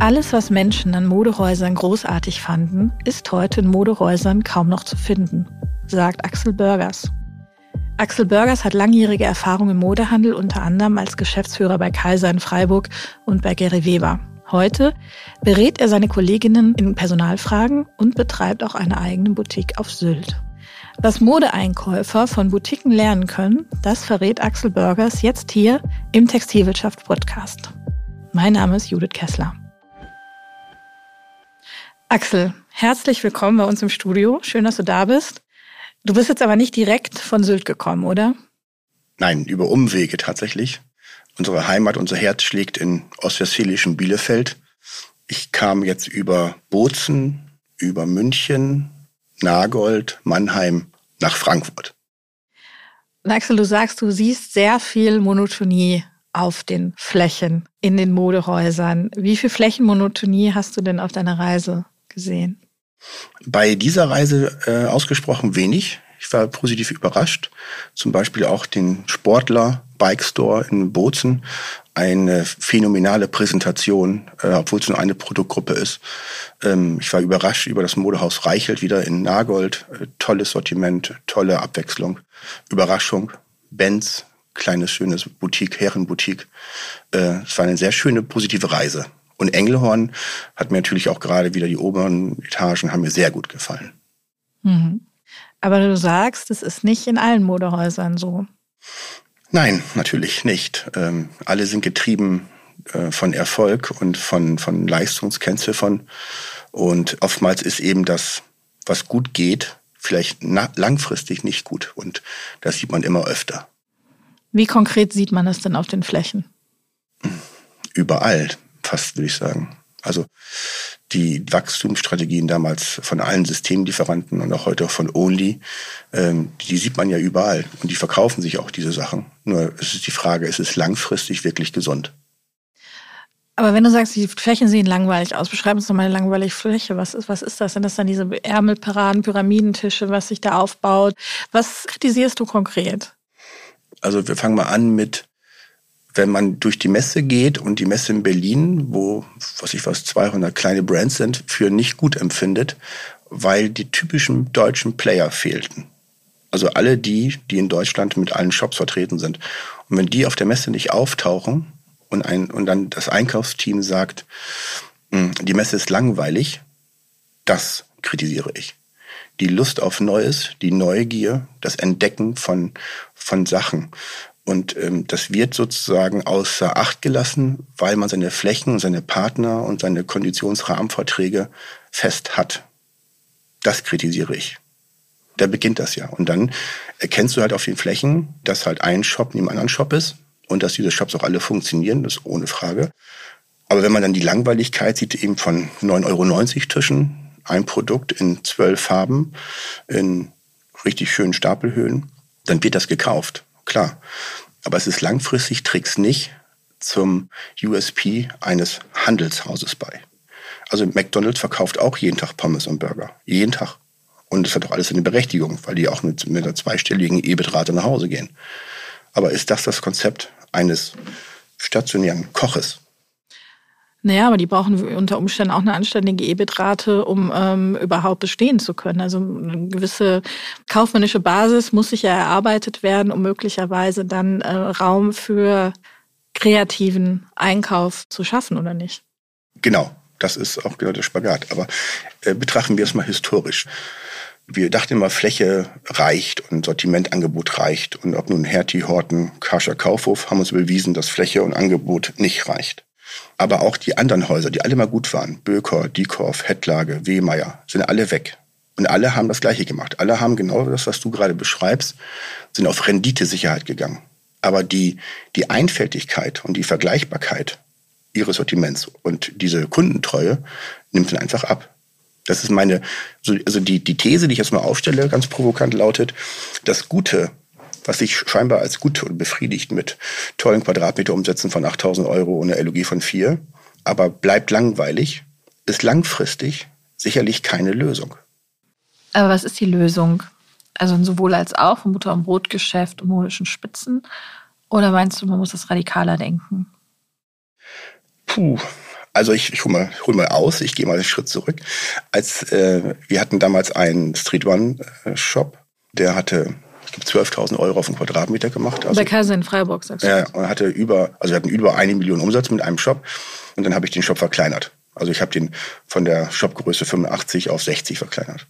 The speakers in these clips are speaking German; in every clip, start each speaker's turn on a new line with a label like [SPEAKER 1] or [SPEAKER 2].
[SPEAKER 1] Alles, was Menschen an Modehäusern großartig fanden, ist heute in Modehäusern kaum noch zu finden, sagt Axel Burgers. Axel Burgers hat langjährige Erfahrung im Modehandel, unter anderem als Geschäftsführer bei Kaiser in Freiburg und bei Gary Weber. Heute berät er seine Kolleginnen in Personalfragen und betreibt auch eine eigene Boutique auf Sylt. Was Modeeinkäufer von Boutiquen lernen können, das verrät Axel Burgers jetzt hier im Textilwirtschaft Podcast. Mein Name ist Judith Kessler. Axel, herzlich willkommen bei uns im Studio. Schön, dass du da bist. Du bist jetzt aber nicht direkt von Sylt gekommen, oder?
[SPEAKER 2] Nein, über Umwege tatsächlich. Unsere Heimat, unser Herz schlägt in ostwestfälischen Bielefeld. Ich kam jetzt über Bozen, über München, Nagold, Mannheim nach Frankfurt.
[SPEAKER 1] Axel, du sagst, du siehst sehr viel Monotonie auf den Flächen in den Modehäusern. Wie viel Flächenmonotonie hast du denn auf deiner Reise gesehen?
[SPEAKER 2] Bei dieser Reise äh, ausgesprochen wenig. Ich war positiv überrascht. Zum Beispiel auch den Sportler Bike Store in Bozen. Eine phänomenale Präsentation, äh, obwohl es nur eine Produktgruppe ist. Ähm, ich war überrascht über das Modehaus Reichelt wieder in Nagold. Äh, tolles Sortiment, tolle Abwechslung. Überraschung. Benz, kleines, schönes Boutique, Herrenboutique. Äh, es war eine sehr schöne, positive Reise. Und Engelhorn hat mir natürlich auch gerade wieder die oberen Etagen haben mir sehr gut gefallen.
[SPEAKER 1] Mhm. Aber du sagst, es ist nicht in allen Modehäusern so.
[SPEAKER 2] Nein, natürlich nicht. Ähm, alle sind getrieben äh, von Erfolg und von, von Leistungskennziffern. Und oftmals ist eben das, was gut geht, vielleicht langfristig nicht gut. Und das sieht man immer öfter.
[SPEAKER 1] Wie konkret sieht man das denn auf den Flächen?
[SPEAKER 2] Überall fast, würde ich sagen. Also die Wachstumsstrategien damals von allen Systemlieferanten und auch heute von Only, ähm, die sieht man ja überall und die verkaufen sich auch diese Sachen. Nur es ist die Frage, ist es langfristig wirklich gesund?
[SPEAKER 1] Aber wenn du sagst, die Flächen sehen langweilig aus, beschreib uns doch mal eine langweilige Fläche. Was ist, was ist das? Sind das dann diese Ärmelparaden, Pyramidentische, was sich da aufbaut? Was kritisierst du konkret?
[SPEAKER 2] Also wir fangen mal an mit wenn man durch die Messe geht und die Messe in Berlin, wo, was ich was, 200 kleine Brands sind, für nicht gut empfindet, weil die typischen deutschen Player fehlten. Also alle die, die in Deutschland mit allen Shops vertreten sind. Und wenn die auf der Messe nicht auftauchen und, ein, und dann das Einkaufsteam sagt, hm, die Messe ist langweilig, das kritisiere ich. Die Lust auf Neues, die Neugier, das Entdecken von, von Sachen. Und ähm, das wird sozusagen außer Acht gelassen, weil man seine Flächen, seine Partner und seine Konditionsrahmenverträge fest hat. Das kritisiere ich. Da beginnt das ja. Und dann erkennst du halt auf den Flächen, dass halt ein Shop neben einem anderen Shop ist und dass diese Shops auch alle funktionieren, das ist ohne Frage. Aber wenn man dann die Langweiligkeit sieht, eben von 9,90 Euro Tischen, ein Produkt in zwölf Farben, in richtig schönen Stapelhöhen, dann wird das gekauft klar. Aber es ist langfristig, trägt nicht zum USP eines Handelshauses bei. Also McDonald's verkauft auch jeden Tag Pommes und Burger. Jeden Tag. Und das hat auch alles eine Berechtigung, weil die auch mit, mit einer zweistelligen EBIT-Rate nach Hause gehen. Aber ist das das Konzept eines stationären Koches?
[SPEAKER 1] Naja, aber die brauchen unter Umständen auch eine anständige EBIT-Rate, um ähm, überhaupt bestehen zu können. Also eine gewisse kaufmännische Basis muss sich ja erarbeitet werden, um möglicherweise dann äh, Raum für kreativen Einkauf zu schaffen, oder nicht?
[SPEAKER 2] Genau, das ist auch genau der Spagat. Aber äh, betrachten wir es mal historisch. Wir dachten immer, Fläche reicht und Sortimentangebot reicht. Und ob nun Hertie, Horten, Kascher, Kaufhof, haben uns bewiesen, dass Fläche und Angebot nicht reicht. Aber auch die anderen Häuser, die alle mal gut waren, Böker, Diekorf, Hettlage, Wehmeier, sind alle weg. Und alle haben das Gleiche gemacht. Alle haben genau das, was du gerade beschreibst, sind auf Renditesicherheit gegangen. Aber die, die Einfältigkeit und die Vergleichbarkeit ihres Sortiments und diese Kundentreue nimmt dann einfach ab. Das ist meine, also die, die These, die ich jetzt mal aufstelle, ganz provokant lautet, das Gute was sich scheinbar als gut und befriedigt mit tollen Quadratmeterumsätzen von 8000 Euro und einer LOG von 4, aber bleibt langweilig, ist langfristig sicherlich keine Lösung.
[SPEAKER 1] Aber was ist die Lösung? Also sowohl als auch vom Butter- und Brotgeschäft und modischen Spitzen? Oder meinst du, man muss das radikaler denken?
[SPEAKER 2] Puh, Also ich, ich hole mal, hol mal aus, ich gehe mal einen Schritt zurück. Als äh, wir hatten damals einen Street One Shop, der hatte ich glaube 12.000 Euro auf den Quadratmeter gemacht.
[SPEAKER 1] Also, Bei Kaiser in Freiburg, sagst du?
[SPEAKER 2] Ja, und hatte über, also wir hatten über eine Million Umsatz mit einem Shop und dann habe ich den Shop verkleinert. Also ich habe den von der Shopgröße 85 auf 60 verkleinert.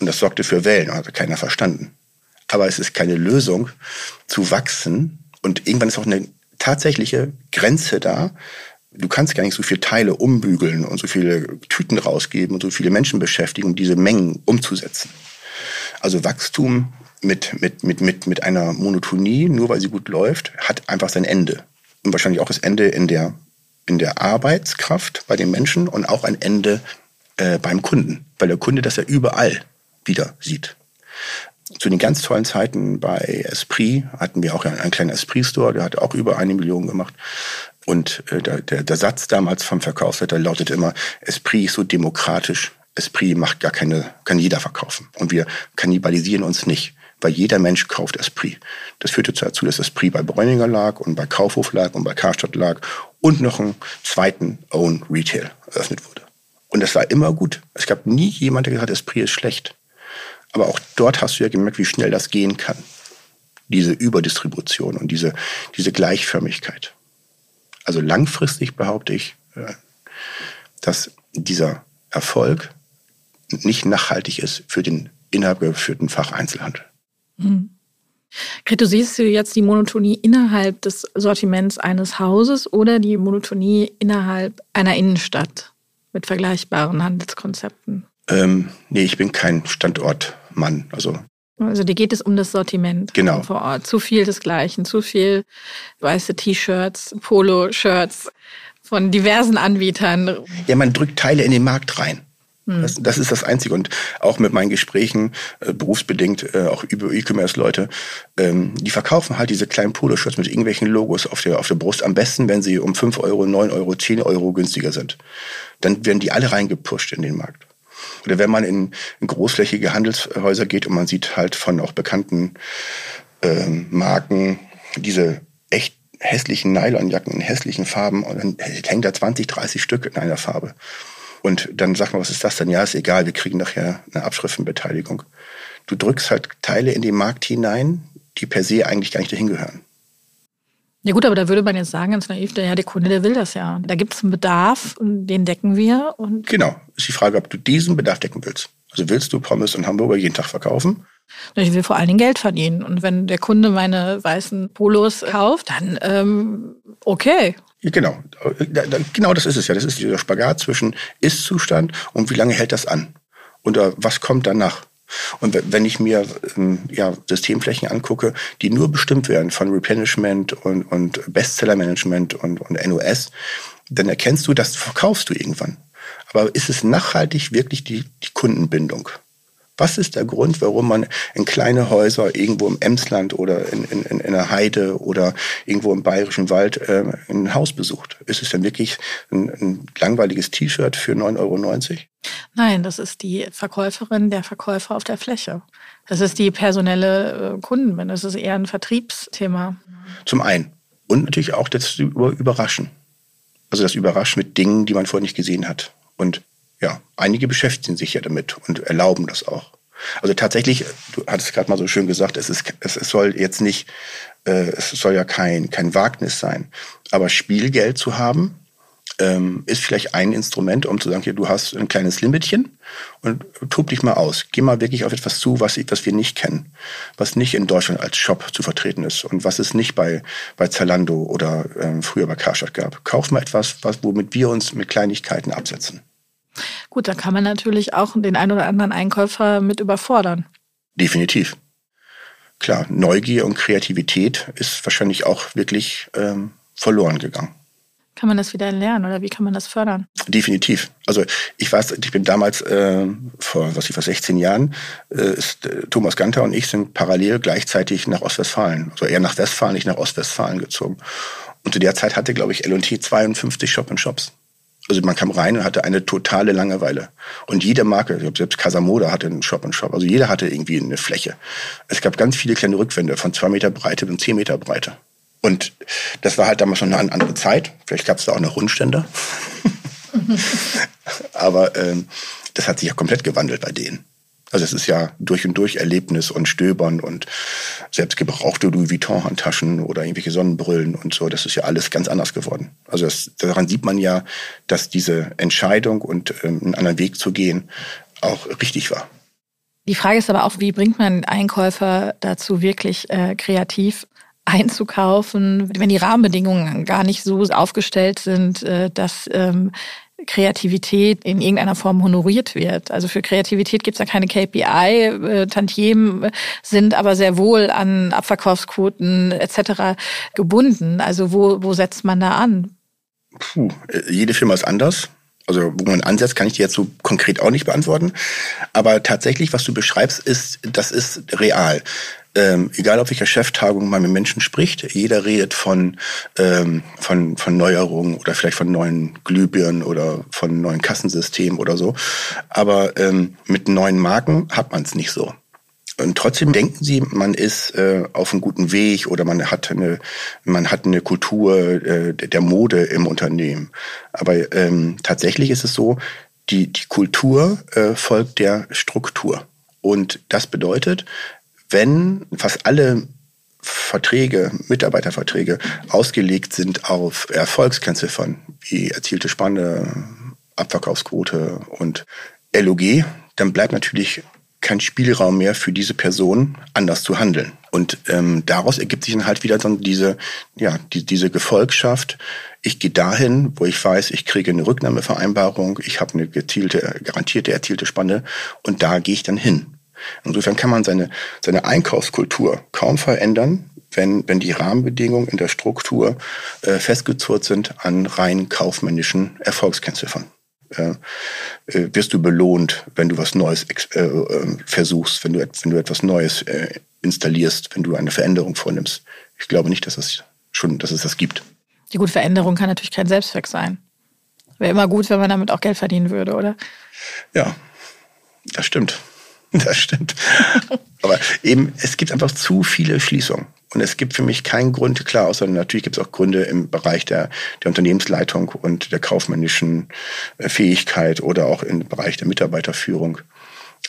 [SPEAKER 2] Und das sorgte für Wellen, hatte keiner verstanden. Aber es ist keine Lösung zu wachsen und irgendwann ist auch eine tatsächliche Grenze da. Du kannst gar nicht so viele Teile umbügeln und so viele Tüten rausgeben und so viele Menschen beschäftigen, um diese Mengen umzusetzen. Also Wachstum mit, mit, mit, mit, mit einer Monotonie, nur weil sie gut läuft, hat einfach sein Ende. Und wahrscheinlich auch das Ende in der, in der Arbeitskraft bei den Menschen und auch ein Ende äh, beim Kunden, weil der Kunde das ja überall wieder sieht. Zu den ganz tollen Zeiten bei Esprit hatten wir auch einen kleinen Esprit-Store, der hat auch über eine Million gemacht. Und äh, der, der, der Satz damals vom Verkaufsleiter lautete immer, Esprit ist so demokratisch, Esprit macht gar keine, kann jeder verkaufen. Und wir kannibalisieren uns nicht weil jeder Mensch kauft Esprit. Das führte dazu, dass Esprit bei Bräuninger lag und bei Kaufhof lag und bei Karstadt lag und noch einen zweiten Own Retail eröffnet wurde. Und das war immer gut. Es gab nie jemand, der gesagt hat, Esprit ist schlecht. Aber auch dort hast du ja gemerkt, wie schnell das gehen kann. Diese Überdistribution und diese, diese Gleichförmigkeit. Also langfristig behaupte ich, äh, dass dieser Erfolg nicht nachhaltig ist für den inhabergeführten Facheinzelhandel.
[SPEAKER 1] Mhm. Greto, siehst du jetzt die Monotonie innerhalb des Sortiments eines Hauses oder die Monotonie innerhalb einer Innenstadt mit vergleichbaren Handelskonzepten?
[SPEAKER 2] Ähm, nee, ich bin kein Standortmann. Also,
[SPEAKER 1] also dir geht es um das Sortiment
[SPEAKER 2] genau.
[SPEAKER 1] vor Ort. Zu viel desgleichen, zu viel weiße T-Shirts, Polo-Shirts von diversen Anbietern.
[SPEAKER 2] Ja, man drückt Teile in den Markt rein. Hm. Das, das ist das Einzige. Und auch mit meinen Gesprächen, äh, berufsbedingt, äh, auch über E-Commerce-Leute, ähm, die verkaufen halt diese kleinen Poloshirts mit irgendwelchen Logos auf der, auf der Brust. Am besten, wenn sie um 5 Euro, 9 Euro, 10 Euro günstiger sind. Dann werden die alle reingepusht in den Markt. Oder wenn man in, in großflächige Handelshäuser geht und man sieht halt von auch bekannten ähm, Marken diese echt hässlichen Nylonjacken in hässlichen Farben und dann hängt da 20, 30 Stück in einer Farbe. Und dann sagt man, was ist das denn? Ja, ist egal, wir kriegen nachher eine Abschriftenbeteiligung. Du drückst halt Teile in den Markt hinein, die per se eigentlich gar nicht dahin gehören.
[SPEAKER 1] Ja gut, aber da würde man jetzt sagen, ganz naiv, ja, der Kunde, der will das ja. Da gibt es einen Bedarf und den decken wir. Und
[SPEAKER 2] genau, ist die Frage, ob du diesen Bedarf decken willst. Also willst du Pommes und Hamburger jeden Tag verkaufen?
[SPEAKER 1] Ich will vor allen Dingen Geld verdienen. Und wenn der Kunde meine weißen Polos kauft, dann ähm, okay.
[SPEAKER 2] Genau, genau das ist es ja. Das ist dieser Spagat zwischen Ist-Zustand und wie lange hält das an? Und äh, was kommt danach? Und wenn ich mir ähm, ja, Systemflächen angucke, die nur bestimmt werden von Replenishment und, und Bestseller-Management und, und NOS, dann erkennst du, das verkaufst du irgendwann. Aber ist es nachhaltig wirklich die, die Kundenbindung? Was ist der Grund, warum man in kleine Häuser irgendwo im Emsland oder in, in, in einer Heide oder irgendwo im bayerischen Wald äh, ein Haus besucht? Ist es denn wirklich ein, ein langweiliges T-Shirt für 9,90 Euro?
[SPEAKER 1] Nein, das ist die Verkäuferin, der Verkäufer auf der Fläche. Das ist die personelle äh, Kundenbindung. Das ist eher ein Vertriebsthema.
[SPEAKER 2] Zum einen. Und natürlich auch das Überraschen. Also das Überraschen mit Dingen, die man vorher nicht gesehen hat. Und ja, einige beschäftigen sich ja damit und erlauben das auch. Also tatsächlich, du hattest gerade mal so schön gesagt, es, ist, es, es soll jetzt nicht, äh, es soll ja kein, kein Wagnis sein. Aber Spielgeld zu haben, ähm, ist vielleicht ein Instrument, um zu sagen, hier, du hast ein kleines Limitchen und tob dich mal aus. Geh mal wirklich auf etwas zu, was, was wir nicht kennen, was nicht in Deutschland als Shop zu vertreten ist und was es nicht bei, bei Zalando oder ähm, früher bei Karstadt gab. Kauf mal etwas, was, womit wir uns mit Kleinigkeiten absetzen.
[SPEAKER 1] Gut, da kann man natürlich auch den einen oder anderen Einkäufer mit überfordern.
[SPEAKER 2] Definitiv. Klar, Neugier und Kreativität ist wahrscheinlich auch wirklich ähm, verloren gegangen.
[SPEAKER 1] Kann man das wieder lernen oder wie kann man das fördern?
[SPEAKER 2] Definitiv. Also ich weiß, ich bin damals äh, vor was ich vor 16 Jahren äh, ist äh, Thomas Ganter und ich sind parallel gleichzeitig nach Ostwestfalen, also eher nach Westfalen, nicht nach Ostwestfalen gezogen. Und zu der Zeit hatte glaube ich L&T 52 Shop in Shops. Also man kam rein und hatte eine totale Langeweile. Und jede Marke, ich glaube selbst Casamoda hatte einen Shop und Shop, also jeder hatte irgendwie eine Fläche. Es gab ganz viele kleine Rückwände von zwei Meter Breite bis zehn Meter Breite. Und das war halt damals schon eine andere Zeit. Vielleicht gab es da auch noch Rundstände. Aber ähm, das hat sich ja komplett gewandelt bei denen. Also es ist ja durch und durch Erlebnis und Stöbern und selbst gebrauchte Louis Vuitton-Handtaschen oder irgendwelche Sonnenbrillen und so. Das ist ja alles ganz anders geworden. Also das, daran sieht man ja, dass diese Entscheidung und ähm, einen anderen Weg zu gehen auch richtig war.
[SPEAKER 1] Die Frage ist aber auch, wie bringt man Einkäufer dazu, wirklich äh, kreativ einzukaufen, wenn die Rahmenbedingungen gar nicht so aufgestellt sind, äh, dass ähm, Kreativität in irgendeiner Form honoriert wird. Also für Kreativität gibt es ja keine KPI, äh, Tantiemen sind aber sehr wohl an Abverkaufsquoten etc. gebunden. Also wo, wo setzt man da an?
[SPEAKER 2] Puh, jede Firma ist anders. Also wo man ansetzt, kann ich dir jetzt so konkret auch nicht beantworten. Aber tatsächlich, was du beschreibst, ist, das ist real ähm, egal auf welcher Cheftagung man mit Menschen spricht, jeder redet von, ähm, von, von Neuerungen oder vielleicht von neuen Glühbirnen oder von neuen Kassensystemen oder so. Aber ähm, mit neuen Marken hat man es nicht so. Und trotzdem denken sie, man ist äh, auf einem guten Weg oder man hat eine, man hat eine Kultur äh, der Mode im Unternehmen. Aber ähm, tatsächlich ist es so, die, die Kultur äh, folgt der Struktur. Und das bedeutet, wenn fast alle Verträge, Mitarbeiterverträge ausgelegt sind auf Erfolgskennziffern wie erzielte Spanne, Abverkaufsquote und LOG, dann bleibt natürlich kein Spielraum mehr für diese Person, anders zu handeln. Und ähm, daraus ergibt sich dann halt wieder dann diese, ja, die, diese Gefolgschaft. Ich gehe dahin, wo ich weiß, ich kriege eine Rücknahmevereinbarung, ich habe eine gezielte, garantierte erzielte Spanne und da gehe ich dann hin. Insofern kann man seine, seine Einkaufskultur kaum verändern, wenn, wenn die Rahmenbedingungen in der Struktur äh, festgezurrt sind an rein kaufmännischen Erfolgskennziffern. Äh, äh, wirst du belohnt, wenn du was Neues äh, äh, versuchst, wenn du, wenn du etwas Neues äh, installierst, wenn du eine Veränderung vornimmst. Ich glaube nicht, dass es schon, dass es das gibt.
[SPEAKER 1] Die gute Veränderung kann natürlich kein Selbstzweck sein. Wäre immer gut, wenn man damit auch Geld verdienen würde, oder?
[SPEAKER 2] Ja, das stimmt. Das stimmt. Aber eben, es gibt einfach zu viele Schließungen. Und es gibt für mich keinen Grund, klar, außer natürlich gibt es auch Gründe im Bereich der, der Unternehmensleitung und der kaufmännischen äh, Fähigkeit oder auch im Bereich der Mitarbeiterführung.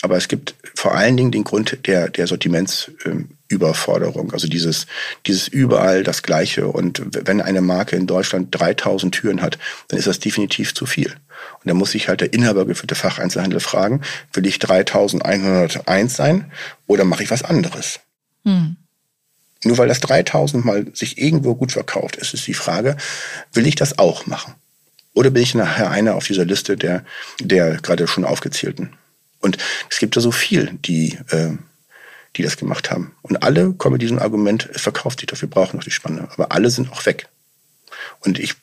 [SPEAKER 2] Aber es gibt vor allen Dingen den Grund der, der Sortimentsüberforderung. Also dieses, dieses überall das Gleiche. Und wenn eine Marke in Deutschland 3000 Türen hat, dann ist das definitiv zu viel. Und da muss sich halt der inhabergeführte Facheinzelhandel fragen, will ich 3101 sein oder mache ich was anderes? Hm. Nur weil das 3000 mal sich irgendwo gut verkauft, ist es die Frage, will ich das auch machen? Oder bin ich nachher einer auf dieser Liste der, der gerade schon aufgezählten? Und es gibt da so viel, die, äh, die das gemacht haben. Und alle kommen mit diesem Argument, es verkauft sich doch, wir brauchen doch die Spanne. Aber alle sind auch weg. Und ich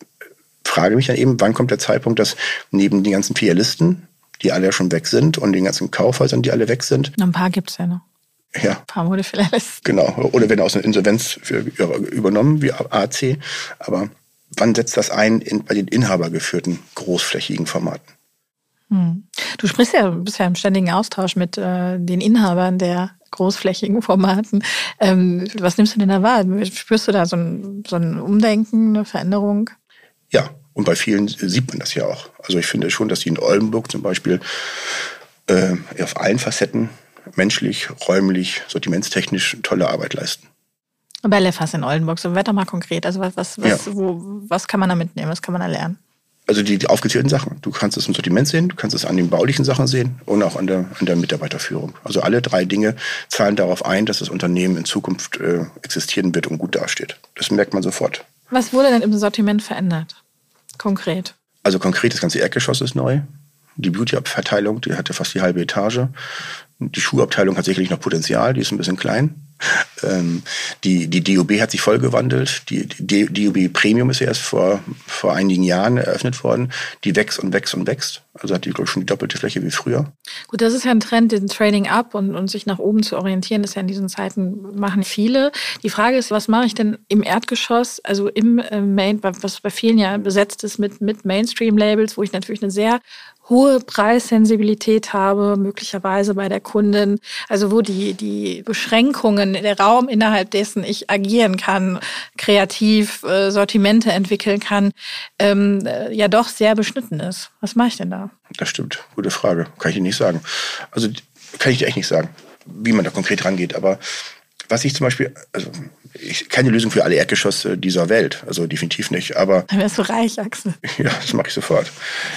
[SPEAKER 2] frage mich dann eben, wann kommt der Zeitpunkt, dass neben den ganzen Filialisten, die alle ja schon weg sind, und den ganzen Kaufhäusern, die alle weg sind.
[SPEAKER 1] Ein paar gibt es ja noch.
[SPEAKER 2] Ja. Ein
[SPEAKER 1] paar Modefilialisten.
[SPEAKER 2] Genau. Oder werden aus einer Insolvenz für, übernommen, wie AC. Aber wann setzt das ein in, bei den inhabergeführten großflächigen Formaten?
[SPEAKER 1] Hm. Du sprichst ja, bist ja im ständigen Austausch mit äh, den Inhabern der großflächigen Formaten. Ähm, was nimmst du denn da wahr? Spürst du da so ein, so ein Umdenken, eine Veränderung?
[SPEAKER 2] Ja, und bei vielen sieht man das ja auch. Also ich finde schon, dass die in Oldenburg zum Beispiel äh, auf allen Facetten menschlich, räumlich, sortimentstechnisch tolle Arbeit leisten.
[SPEAKER 1] Bei Leffers in Oldenburg, so doch mal konkret. Also was, was, was, ja. wo, was kann man da mitnehmen, was kann man da lernen?
[SPEAKER 2] Also die, die aufgezählten Sachen. Du kannst es im Sortiment sehen, du kannst es an den baulichen Sachen sehen und auch an der, an der Mitarbeiterführung. Also alle drei Dinge zahlen darauf ein, dass das Unternehmen in Zukunft äh, existieren wird und gut dasteht. Das merkt man sofort.
[SPEAKER 1] Was wurde denn im Sortiment verändert? Konkret?
[SPEAKER 2] Also konkret, das ganze Erdgeschoss ist neu. Die Beauty-Verteilung, die hatte fast die halbe Etage. Die Schuhabteilung hat sicherlich noch Potenzial, die ist ein bisschen klein. Ähm, die, die DOB hat sich voll gewandelt. Die, die DOB Premium ist ja erst vor, vor einigen Jahren eröffnet worden. Die wächst und wächst und wächst. Also hat die, glaube ich, schon die doppelte Fläche wie früher.
[SPEAKER 1] Gut, das ist ja ein Trend, den Trading up und, und sich nach oben zu orientieren, das ja in diesen Zeiten machen viele. Die Frage ist, was mache ich denn im Erdgeschoss, also im äh, Main, was bei vielen ja besetzt ist mit, mit Mainstream-Labels, wo ich natürlich eine sehr hohe Preissensibilität habe, möglicherweise bei der Kundin, also wo die, die Beschränkungen, der Raum, innerhalb dessen ich agieren kann, kreativ äh, Sortimente entwickeln kann, ähm, äh, ja doch sehr beschnitten ist. Was mache ich denn da?
[SPEAKER 2] Das stimmt, gute Frage. Kann ich dir nicht sagen. Also kann ich dir echt nicht sagen, wie man da konkret rangeht, aber was ich zum Beispiel, also ich, keine Lösung für alle Erdgeschosse dieser Welt, also definitiv nicht. Aber
[SPEAKER 1] dann wärst du reich, Axel.
[SPEAKER 2] Ja, das mache ich sofort.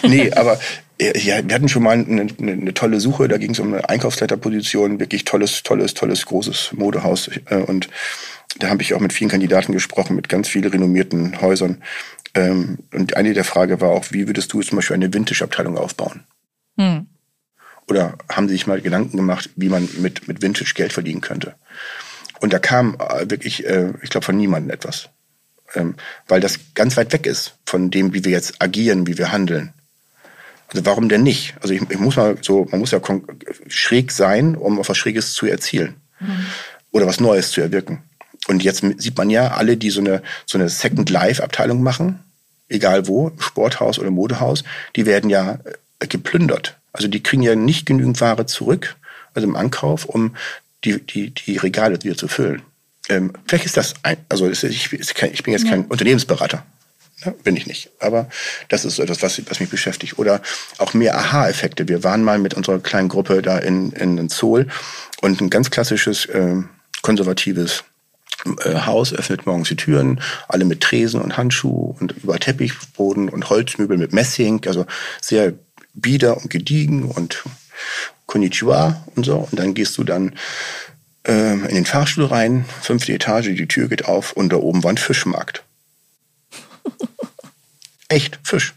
[SPEAKER 2] Nee, aber ja, wir hatten schon mal eine, eine, eine tolle Suche, da ging es um eine Einkaufsleiterposition, wirklich tolles, tolles, tolles, großes Modehaus. Äh, und da habe ich auch mit vielen Kandidaten gesprochen, mit ganz vielen renommierten Häusern. Ähm, und eine der Fragen war auch, wie würdest du zum Beispiel eine Vintage-Abteilung aufbauen? Hm. Oder haben sie sich mal Gedanken gemacht, wie man mit, mit Vintage Geld verdienen könnte? Und da kam äh, wirklich, äh, ich glaube, von niemandem etwas. Ähm, weil das ganz weit weg ist von dem, wie wir jetzt agieren, wie wir handeln. Also warum denn nicht? Also ich, ich muss mal so, man muss ja schräg sein, um auf was Schräges zu erzielen. Mhm. Oder was Neues zu erwirken. Und jetzt sieht man ja, alle, die so eine, so eine Second Life Abteilung machen, egal wo, Sporthaus oder Modehaus, die werden ja äh, geplündert. Also die kriegen ja nicht genügend Ware zurück, also im Ankauf, um die, die, die Regale wieder zu füllen. Ähm, vielleicht ist das ein, also ich, ich bin jetzt kein ja. Unternehmensberater. Ne? Bin ich nicht. Aber das ist etwas, was, was mich beschäftigt. Oder auch mehr Aha-Effekte. Wir waren mal mit unserer kleinen Gruppe da in, in Zoll und ein ganz klassisches äh, konservatives äh, Haus öffnet morgens die Türen, alle mit Tresen und Handschuh und über Teppichboden und Holzmöbel mit Messing, also sehr bieder und gediegen und Konnichiwa und so. Und dann gehst du dann ähm, in den Fahrstuhl rein, fünfte Etage, die Tür geht auf und da oben war ein Fischmarkt. Echt, Fisch.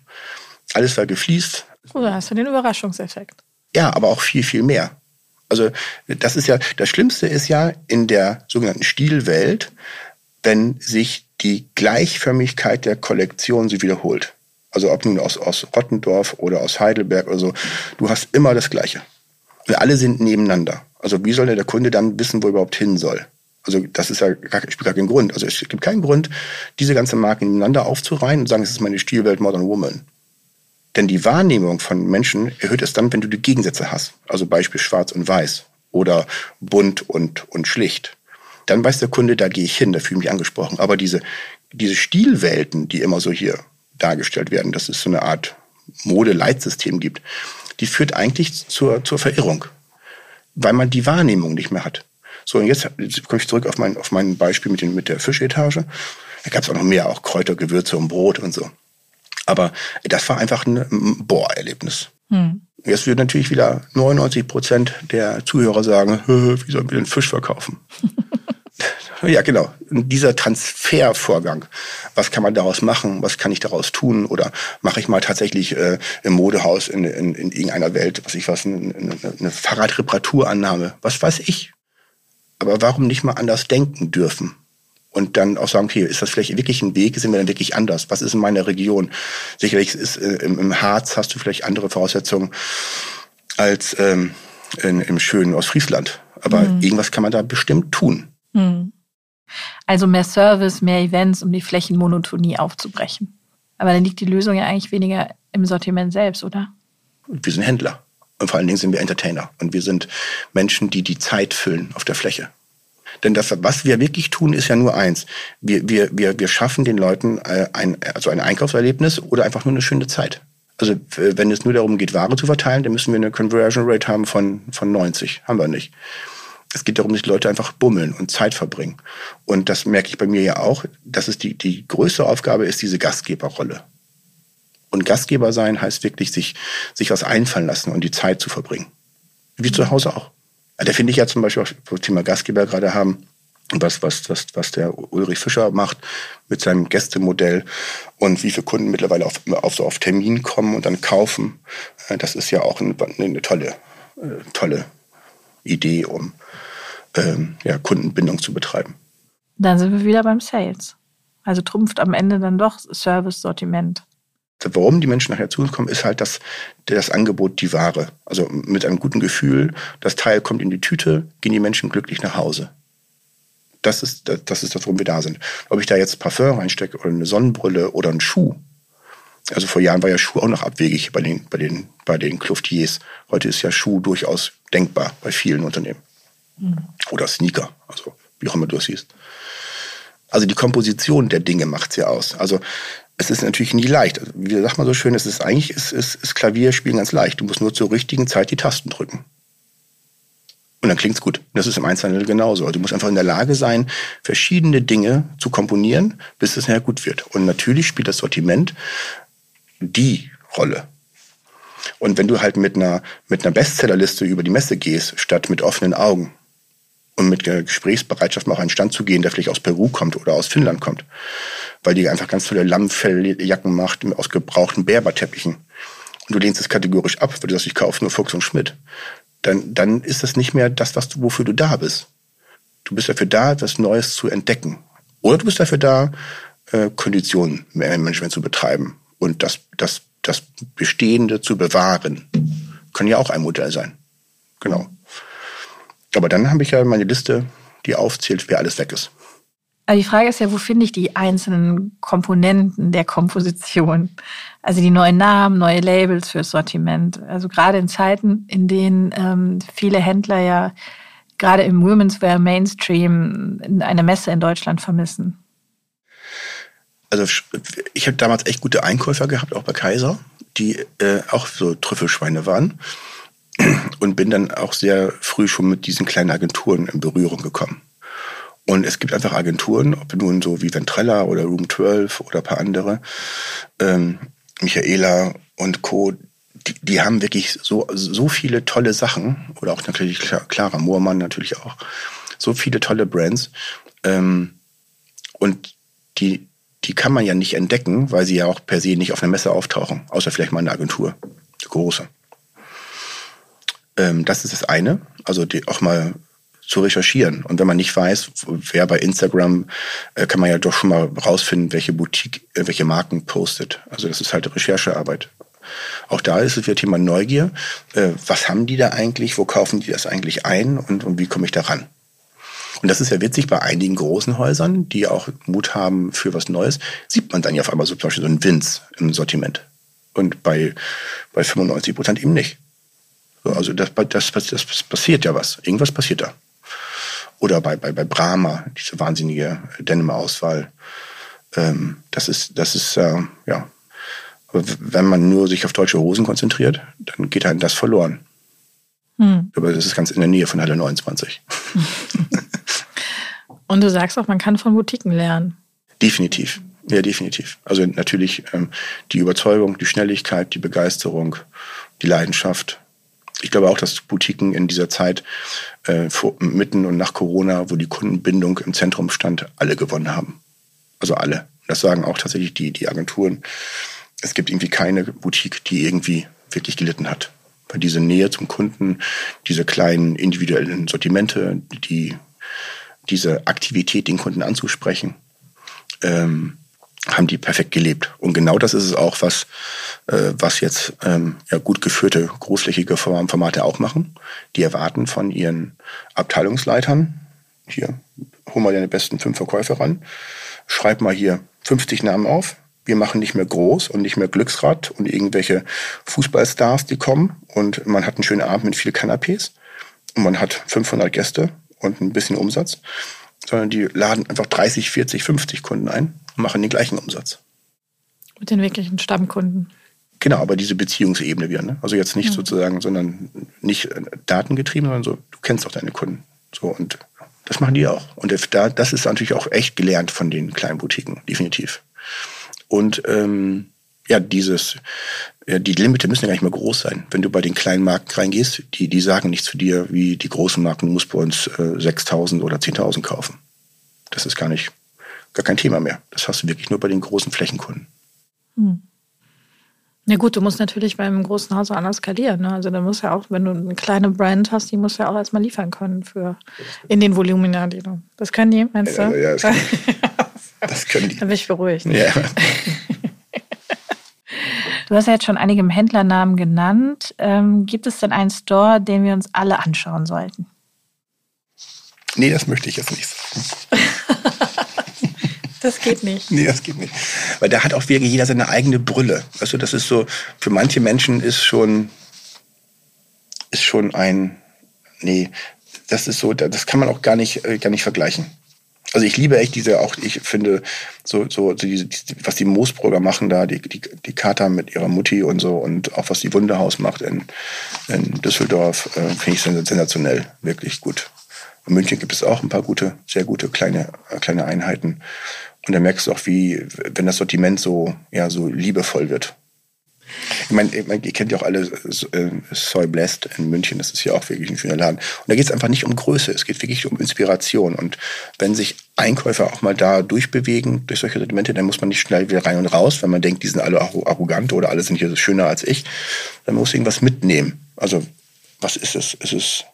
[SPEAKER 2] Alles war gefliest.
[SPEAKER 1] Oh, hast du den Überraschungseffekt?
[SPEAKER 2] Ja, aber auch viel, viel mehr. Also das ist ja, das Schlimmste ist ja in der sogenannten Stilwelt, wenn sich die Gleichförmigkeit der Kollektion sie wiederholt. Also ob nun aus, aus Rottendorf oder aus Heidelberg oder so, du hast immer das Gleiche. Und alle sind nebeneinander. Also wie soll der Kunde dann wissen, wo er überhaupt hin soll? Also das ist ja gar, spielt gar keinen Grund. Also es gibt keinen Grund, diese ganze Marken nebeneinander aufzureihen und sagen, es ist meine Stilwelt Modern Woman. Denn die Wahrnehmung von Menschen erhöht es dann, wenn du die Gegensätze hast. Also Beispiel schwarz und weiß oder bunt und, und schlicht. Dann weiß der Kunde, da gehe ich hin, da fühle ich mich angesprochen. Aber diese, diese Stilwelten, die immer so hier dargestellt werden, dass es so eine Art Modeleitsystem gibt, die führt eigentlich zur, zur Verirrung, weil man die Wahrnehmung nicht mehr hat. So, und jetzt, jetzt komme ich zurück auf mein, auf mein Beispiel mit, den, mit der Fischetage. Da gab es auch noch mehr, auch Kräuter, Gewürze und Brot und so. Aber das war einfach ein Boah-Erlebnis. Hm. Jetzt würden natürlich wieder 99 Prozent der Zuhörer sagen, wie sollen wir den Fisch verkaufen? Ja, genau. dieser Transfervorgang, was kann man daraus machen? Was kann ich daraus tun? Oder mache ich mal tatsächlich äh, im Modehaus in, in, in irgendeiner Welt, was ich was, eine, eine, eine Fahrradreparaturannahme? Was weiß ich? Aber warum nicht mal anders denken dürfen? Und dann auch sagen, okay, ist das vielleicht wirklich ein Weg? Sind wir dann wirklich anders? Was ist in meiner Region? Sicherlich ist äh, im, im Harz hast du vielleicht andere Voraussetzungen als ähm, in, im schönen Ostfriesland. Aber mhm. irgendwas kann man da bestimmt tun. Mhm.
[SPEAKER 1] Also mehr Service, mehr Events, um die Flächenmonotonie aufzubrechen. Aber dann liegt die Lösung ja eigentlich weniger im Sortiment selbst, oder?
[SPEAKER 2] Wir sind Händler. Und vor allen Dingen sind wir Entertainer. Und wir sind Menschen, die die Zeit füllen auf der Fläche. Denn das, was wir wirklich tun, ist ja nur eins. Wir, wir, wir, wir schaffen den Leuten äh, ein, also ein Einkaufserlebnis oder einfach nur eine schöne Zeit. Also wenn es nur darum geht, Ware zu verteilen, dann müssen wir eine Conversion Rate haben von, von 90. Haben wir nicht es geht darum, dass die Leute einfach bummeln und Zeit verbringen. Und das merke ich bei mir ja auch, dass es die, die größte Aufgabe ist, diese Gastgeberrolle. Und Gastgeber sein heißt wirklich, sich, sich was einfallen lassen und die Zeit zu verbringen. Wie zu Hause auch. Da finde ich ja zum Beispiel wo Thema Gastgeber gerade haben, was, was, was, was der Ulrich Fischer macht mit seinem Gästemodell und wie viele Kunden mittlerweile auf, auf, so auf Termin kommen und dann kaufen. Äh, das ist ja auch eine, eine tolle, äh, tolle Idee, um ähm, ja, Kundenbindung zu betreiben.
[SPEAKER 1] Dann sind wir wieder beim Sales. Also trumpft am Ende dann doch Service-Sortiment.
[SPEAKER 2] Warum die Menschen nachher zu uns kommen, ist halt das, das Angebot, die Ware. Also mit einem guten Gefühl, das Teil kommt in die Tüte, gehen die Menschen glücklich nach Hause. Das ist das, ist das warum wir da sind. Ob ich da jetzt Parfum reinstecke oder eine Sonnenbrille oder einen Schuh, Also vor Jahren war ja Schuh auch noch abwegig bei den, bei den, bei den Kluftiers. Heute ist ja Schuh durchaus denkbar bei vielen Unternehmen. Mhm. Oder Sneaker, also wie auch immer du es siehst. Also die Komposition der Dinge macht es ja aus. Also es ist natürlich nie leicht. Also, wie sagt man so schön, es ist eigentlich ist, ist, ist Klavierspielen ganz leicht. Du musst nur zur richtigen Zeit die Tasten drücken. Und dann klingt's gut. Das ist im Einzelhandel genauso. Also du musst einfach in der Lage sein, verschiedene Dinge zu komponieren, bis es nachher gut wird. Und natürlich spielt das Sortiment die Rolle. Und wenn du halt mit einer, mit einer Bestsellerliste über die Messe gehst, statt mit offenen Augen und mit Gesprächsbereitschaft mal auf einen Stand zu gehen, der vielleicht aus Peru kommt oder aus Finnland kommt, weil die einfach ganz tolle Lammfelljacken macht aus gebrauchten Berberteppichen. Und du lehnst es kategorisch ab, weil du sagst, ich kaufe nur Fuchs und Schmidt. Dann, dann ist das nicht mehr das, was du, wofür du da bist. Du bist dafür da, etwas Neues zu entdecken. Oder du bist dafür da, äh, Konditionenmanagement zu betreiben und das, das, das Bestehende zu bewahren. Kann ja auch ein Modell sein. Genau. Aber dann habe ich ja meine Liste, die aufzählt, wer alles weg ist.
[SPEAKER 1] Aber die Frage ist ja, wo finde ich die einzelnen Komponenten der Komposition? Also die neuen Namen, neue Labels fürs Sortiment. Also gerade in Zeiten, in denen ähm, viele Händler ja gerade im Women's Wear Mainstream eine Messe in Deutschland vermissen.
[SPEAKER 2] Also ich habe damals echt gute Einkäufer gehabt, auch bei Kaiser, die äh, auch so Trüffelschweine waren und bin dann auch sehr früh schon mit diesen kleinen Agenturen in Berührung gekommen. Und es gibt einfach Agenturen, ob nun so wie Ventrella oder Room 12 oder ein paar andere, ähm, Michaela und Co., die, die haben wirklich so, so viele tolle Sachen, oder auch natürlich Clara Moormann natürlich auch, so viele tolle Brands. Ähm, und die, die kann man ja nicht entdecken, weil sie ja auch per se nicht auf einer Messe auftauchen, außer vielleicht mal eine Agentur, eine große. Ähm, das ist das eine, also die auch mal zu recherchieren. Und wenn man nicht weiß, wer bei Instagram, äh, kann man ja doch schon mal rausfinden, welche Boutique, äh, welche Marken postet. Also das ist halt Recherchearbeit. Auch da ist es wieder Thema Neugier. Äh, was haben die da eigentlich? Wo kaufen die das eigentlich ein? Und, und wie komme ich da ran? Und das ist ja witzig bei einigen großen Häusern, die auch Mut haben für was Neues, sieht man dann ja auf einmal so zum Beispiel so ein Vince im Sortiment. Und bei, bei 95 Prozent eben nicht. also das, das, das passiert ja was. Irgendwas passiert da. Oder bei, bei, bei Brahma, diese wahnsinnige Denim-Auswahl. Ähm, das ist, das ist, äh, ja. Aber wenn man nur sich auf deutsche Hosen konzentriert, dann geht halt das verloren. Hm. Aber das ist ganz in der Nähe von Halle 29.
[SPEAKER 1] Und du sagst auch, man kann von Boutiquen lernen.
[SPEAKER 2] Definitiv. Ja, definitiv. Also natürlich ähm, die Überzeugung, die Schnelligkeit, die Begeisterung, die Leidenschaft, ich glaube auch, dass Boutiquen in dieser Zeit äh, vor, mitten und nach Corona, wo die Kundenbindung im Zentrum stand, alle gewonnen haben. Also alle. Das sagen auch tatsächlich die, die Agenturen. Es gibt irgendwie keine Boutique, die irgendwie wirklich gelitten hat. Weil diese Nähe zum Kunden, diese kleinen individuellen Sortimente, die, diese Aktivität, den Kunden anzusprechen, ähm, haben die perfekt gelebt. Und genau das ist es auch, was, was jetzt ähm, ja, gut geführte großflächige Formate auch machen. Die erwarten von ihren Abteilungsleitern, hier, hol mal deine besten fünf Verkäufer ran, schreib mal hier 50 Namen auf. Wir machen nicht mehr groß und nicht mehr Glücksrad und irgendwelche Fußballstars, die kommen. Und man hat einen schönen Abend mit viel Canapés. Und man hat 500 Gäste und ein bisschen Umsatz. Sondern die laden einfach 30, 40, 50 Kunden ein und machen den gleichen Umsatz.
[SPEAKER 1] Mit den wirklichen Stammkunden.
[SPEAKER 2] Genau, aber diese Beziehungsebene wieder. Ne? Also jetzt nicht ja. sozusagen, sondern nicht äh, datengetrieben, sondern so, du kennst auch deine Kunden. So und das machen die auch. Und da, das ist natürlich auch echt gelernt von den kleinen Boutiquen, definitiv. Und ähm, ja, dieses, ja, die Limite müssen ja gar nicht mehr groß sein. Wenn du bei den kleinen Marken reingehst, die, die sagen nicht zu dir, wie die großen Marken, du musst bei uns äh, 6.000 oder 10.000 kaufen. Das ist gar nicht gar kein Thema mehr. Das hast du wirklich nur bei den großen Flächenkunden. Hm.
[SPEAKER 1] Ja gut, du musst natürlich beim großen Haus auch anders skalieren. Ne? Also da muss ja auch, wenn du eine kleine Brand hast, die muss ja auch erstmal liefern können für in den Volumina, die du. Das können die, meinst du? Ja, ja das, können,
[SPEAKER 2] das können die.
[SPEAKER 1] Dann bin ich beruhigt. Ja. Du hast ja jetzt schon einige Händlernamen genannt. Ähm, gibt es denn einen Store, den wir uns alle anschauen sollten?
[SPEAKER 2] Nee, das möchte ich jetzt nicht sagen.
[SPEAKER 1] Das geht nicht.
[SPEAKER 2] Nee, das geht nicht. Weil da hat auch wirklich jeder seine eigene Brille. Also das ist so, für manche Menschen ist schon, ist schon ein, nee, das ist so, das kann man auch gar nicht, äh, gar nicht vergleichen. Also ich liebe echt diese, auch ich finde, so, so, diese, was die Moosbrügger machen da, die, die, die Kater mit ihrer Mutti und so und auch was die Wunderhaus macht in, in Düsseldorf, äh, finde ich sensationell, wirklich gut. In München gibt es auch ein paar gute, sehr gute kleine, äh, kleine Einheiten. Und da merkst du auch, wie, wenn das Sortiment so, ja, so liebevoll wird. Ich meine, ihr kennt ja auch alle äh, Soy Blessed in München, das ist ja auch wirklich ein schöner Laden. Und da geht es einfach nicht um Größe, es geht wirklich um Inspiration. Und wenn sich Einkäufer auch mal da durchbewegen durch solche Sortimente, dann muss man nicht schnell wieder rein und raus, wenn man denkt, die sind alle arrogant oder alle sind hier schöner als ich. Dann muss irgendwas mitnehmen. Also, was ist es? Es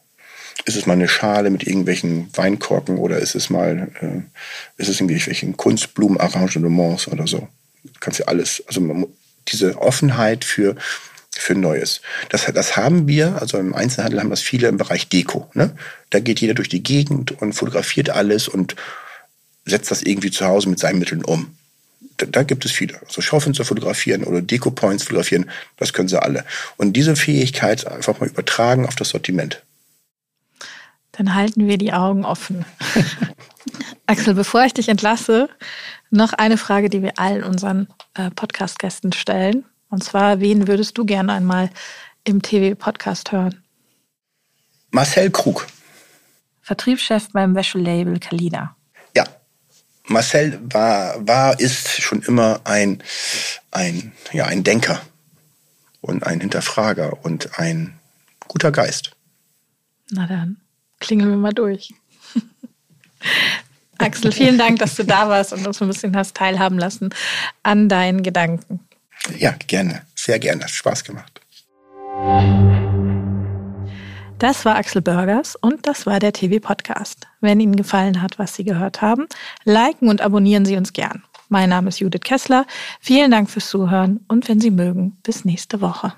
[SPEAKER 2] es mal eine Schale mit irgendwelchen Weinkorken oder ist es mal, äh, ist es irgendwelchen Kunstblumenarrangements oder so? Kannst ja alles, also man, diese Offenheit für, für Neues. Das, das haben wir, also im Einzelhandel haben das viele im Bereich Deko. Ne? Da geht jeder durch die Gegend und fotografiert alles und setzt das irgendwie zu Hause mit seinen Mitteln um. Da, da gibt es viele. So also zu fotografieren oder Deko-Points fotografieren, das können sie alle. Und diese Fähigkeit einfach mal übertragen auf das Sortiment.
[SPEAKER 1] Dann halten wir die Augen offen. Axel, bevor ich dich entlasse, noch eine Frage, die wir allen unseren äh, Podcast-Gästen stellen. Und zwar, wen würdest du gerne einmal im TV-Podcast hören?
[SPEAKER 2] Marcel Krug.
[SPEAKER 1] Vertriebschef beim Wäschelabel Kalina.
[SPEAKER 2] Ja. Marcel war, war, ist schon immer ein, ein, ja, ein Denker und ein Hinterfrager und ein guter Geist.
[SPEAKER 1] Na dann, klingeln wir mal durch. Axel, vielen Dank, dass du da warst und uns ein bisschen hast teilhaben lassen an deinen Gedanken.
[SPEAKER 2] Ja, gerne. Sehr gerne. Hat Spaß gemacht.
[SPEAKER 1] Das war Axel Burgers und das war der TV-Podcast. Wenn Ihnen gefallen hat, was Sie gehört haben, liken und abonnieren Sie uns gern. Mein Name ist Judith Kessler. Vielen Dank fürs Zuhören und wenn Sie mögen, bis nächste Woche.